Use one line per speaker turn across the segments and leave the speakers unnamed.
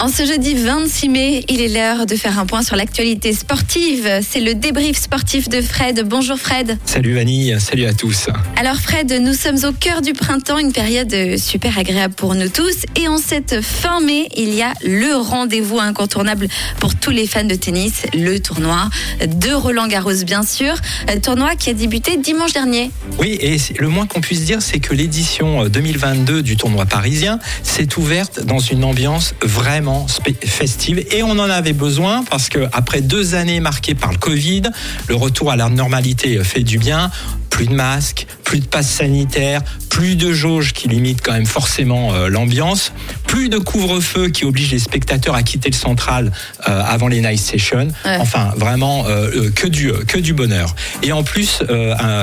En ce jeudi 26 mai, il est l'heure de faire un point sur l'actualité sportive. C'est le débrief sportif de Fred. Bonjour Fred.
Salut Vanille, salut à tous.
Alors Fred, nous sommes au cœur du printemps, une période super agréable pour nous tous. Et en cette fin mai, il y a le rendez-vous incontournable pour tous les fans de tennis, le tournoi de Roland Garros bien sûr. Tournoi qui a débuté dimanche dernier.
Oui, et le moins qu'on puisse dire, c'est que l'édition 2022 du tournoi parisien s'est ouverte dans une ambiance vraiment festive et on en avait besoin parce que après deux années marquées par le Covid, le retour à la normalité fait du bien. Plus de masques, plus de passes sanitaires, plus de jauges qui limitent quand même forcément euh, l'ambiance, plus de couvre-feu qui oblige les spectateurs à quitter le central euh, avant les night sessions. Enfin, vraiment euh, que du que du bonheur. Et en plus,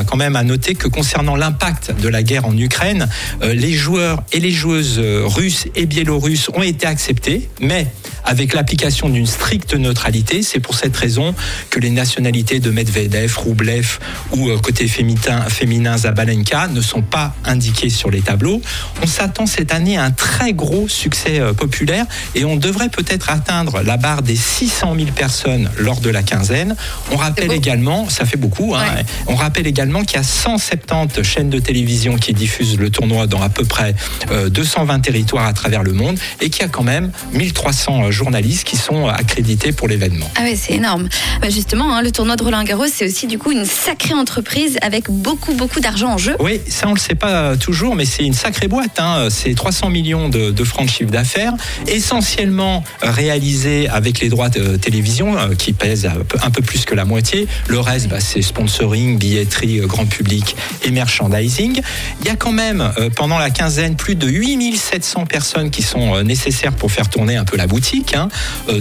quand même à noter que concernant l'impact de la guerre en Ukraine, les joueurs et les joueuses russes et biélorusses ont été acceptés, mais avec l'application d'une stricte neutralité. C'est pour cette raison que les nationalités de Medvedev, Roublev ou côté féminin, féminin Zabalenka ne sont pas indiquées sur les tableaux. On s'attend cette année à un très gros succès euh, populaire et on devrait peut-être atteindre la barre des 600 000 personnes lors de la quinzaine. On rappelle également, ça fait beaucoup, hein, on rappelle également qu'il y a 170 chaînes de télévision qui diffusent le tournoi dans à peu près 220 euh, territoires à travers le monde et qu'il y a quand même 1300 euh, journalistes qui sont accrédités pour l'événement.
Ah oui, c'est énorme. Bah, justement, hein, le tournoi de Roland Garros, c'est aussi du coup une sacrée entreprise avec beaucoup, beaucoup d'argent en jeu.
Oui, ça on le sait pas toujours, mais c'est une sacrée boîte. Hein. C'est 300 millions de, francs de chiffre d'affaires, essentiellement réalisé avec les droits de télévision euh, qui pèsent un peu plus que la moitié. Le reste, bah, c'est sponsoring, billetterie, euh, grand public et merchandising. Il y a quand même euh, pendant la quinzaine plus de 8700 personnes qui sont nécessaires pour faire tourner un peu la boutique, hein,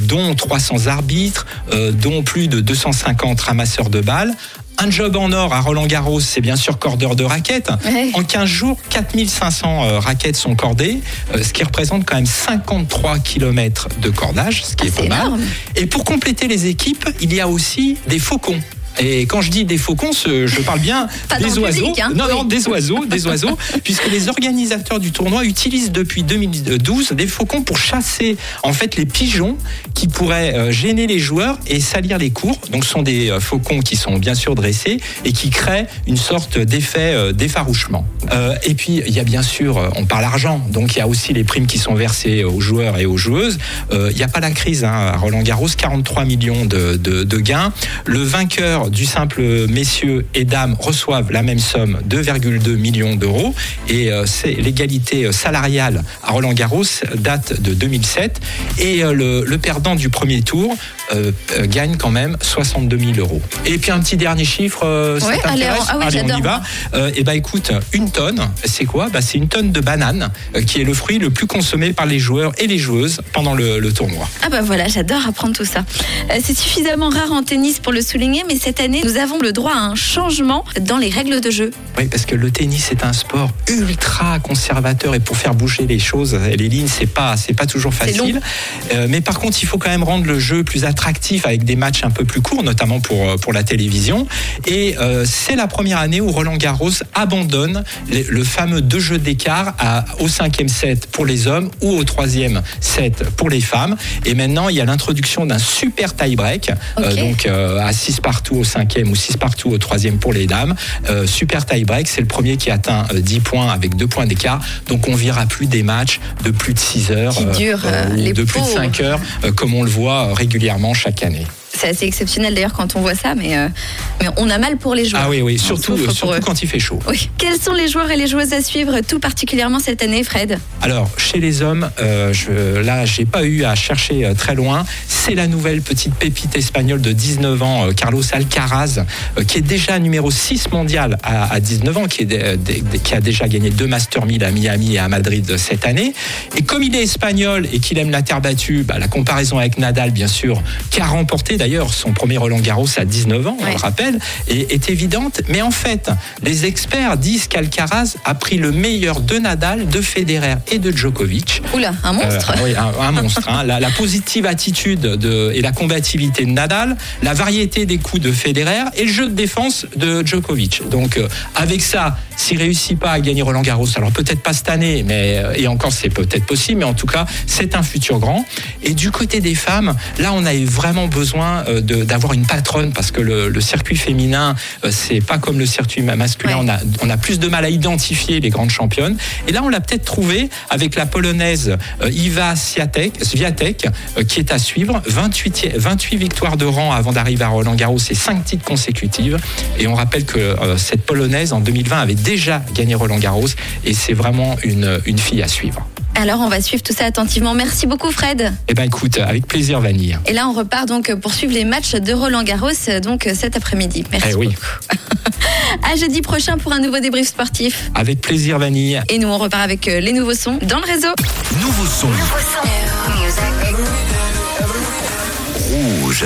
dont 300 arbitres, dont plus de 250 ramasseurs de balles, un job en or à Roland Garros, c'est bien sûr cordeur de raquettes. En 15 jours, 4500 euh, raquettes sont cordées, euh, ce qui représente quand même 53 km de cordage, ce qui ah, est pas mal. Et pour compléter les équipes, il y a aussi des faucons. Et quand je dis des faucons, je parle bien des oiseaux.
Hein.
Non, non, des oiseaux, des oiseaux, puisque les organisateurs du tournoi utilisent depuis 2012 des faucons pour chasser en fait les pigeons qui pourraient euh, gêner les joueurs et salir les cours. Donc, ce sont des euh, faucons qui sont bien sûr dressés et qui créent une sorte d'effet euh, d'effarouchement. et puis, il y a bien sûr, on parle argent, donc il y a aussi les primes qui sont versées aux joueurs et aux joueuses. il n'y a pas la crise hein, à Roland Garros, 43 millions de, de gains. Le vainqueur du simple messieurs et dames reçoivent la même somme, 2,2 millions d'euros. Et euh, c'est l'égalité salariale à Roland Garros date de 2007. Et euh, le, perdant du premier tour euh, gagne quand même 62 000 euros. Et puis un petit dernier chiffre, ça t'intéresse
ah Allez, on y va.
et bah écoute, une tonne, c'est quoi? Bah, C'est une tonne de banane qui est le fruit le plus consommé par les joueurs et les joueuses pendant le, le tournoi.
Ah bah voilà, j'adore apprendre tout ça. c'est suffisamment rare en tennis pour le souligner, mais cette cette année, nous avons le droit à un changement dans les règles de jeu.
Oui, parce que le tennis est un sport ultra conservateur et pour faire bouger les choses, les lignes, c'est pas, c'est pas toujours facile. Euh, mais par contre, il faut quand même rendre le jeu plus attractif avec des matchs un peu plus courts, notamment pour, euh, pour la télévision. Et euh, c'est la première année où Roland Garros abandonne le fameux deux jeux d'écart au cinquième set pour les hommes ou au troisième set pour les femmes. Et maintenant, il y a l'introduction d'un super tie-break, donc à 6 partout cinquième ou 6 partout au troisième pour les dames. Euh, super tie break, c'est le premier qui atteint 10 euh, points avec 2 points d'écart. Donc on verra plus des matchs de plus de 6 heures,
euh,
ou de plus de 5 heures, comme on le voit régulièrement chaque année
c'est assez exceptionnel d'ailleurs quand on voit ça, mais, euh, mais on a mal pour les joueurs.
Ah oui, oui, surtout, surtout quand il fait chaud.
Oui. Quels sont les joueurs et les joueuses à suivre tout particulièrement cette année, Fred?
Alors, chez les hommes, euh, je, là, j'ai pas eu à chercher euh, très loin. C'est la nouvelle petite pépite espagnole de 19 ans, Carlos Alcaraz, qui est déjà numéro 6 mondial à, 19 ans, qui, est, qui a déjà gagné deux Master 1000 à Miami et à Madrid cette année. Et comme il est espagnol et qu'il aime la terre battue, bah, la comparaison avec Nadal, bien sûr, qui a remporté d'ailleurs son premier Roland Garros à 19 ans, on le rappelle, est, est, évidente. Mais en fait, les experts disent qu'Alcaraz a pris le meilleur de Nadal, de Federer et de Djokovic.
Oula, un monstre.
Euh, oui, un, monstre. Hein. La, la, positive attitude de, et la combativité de Nadal, la variété des coups de Federer et le jeu de défense de Djokovic. Donc, euh, avec ça, s'il réussit pas à gagner Roland Garros, alors peut-être pas cette année, mais euh, et encore c'est peut-être possible, mais en tout cas c'est un futur grand. Et du côté des femmes, là on a vraiment besoin euh, d'avoir une patronne parce que le, circuit féminin euh, c'est pas comme le circuit masculin, on, a, on a plus de mal à identifier les grandes championnes. Et là on l'a peut-être trouvé avec la polonaise Iva Swiatek, Swiatek qui est à suivre, 28, 28 victoires de rang avant d'arriver à Roland Garros et 5 titres consécutifs. Et on rappelle que cette polonaise en 2020 avait déjà gagné Roland Garros et c'est vraiment une, une fille à suivre.
Alors, on va suivre tout ça attentivement. Merci beaucoup, Fred.
Eh ben, écoute, avec plaisir, Vanille.
Et là, on repart donc pour suivre les matchs de Roland Garros donc cet après-midi. Merci eh oui. beaucoup. à jeudi prochain pour un nouveau débrief sportif.
Avec plaisir, Vanille.
Et nous, on repart avec euh, les nouveaux sons dans le réseau.
Nouveaux sons. Nouveaux sons. Rouge.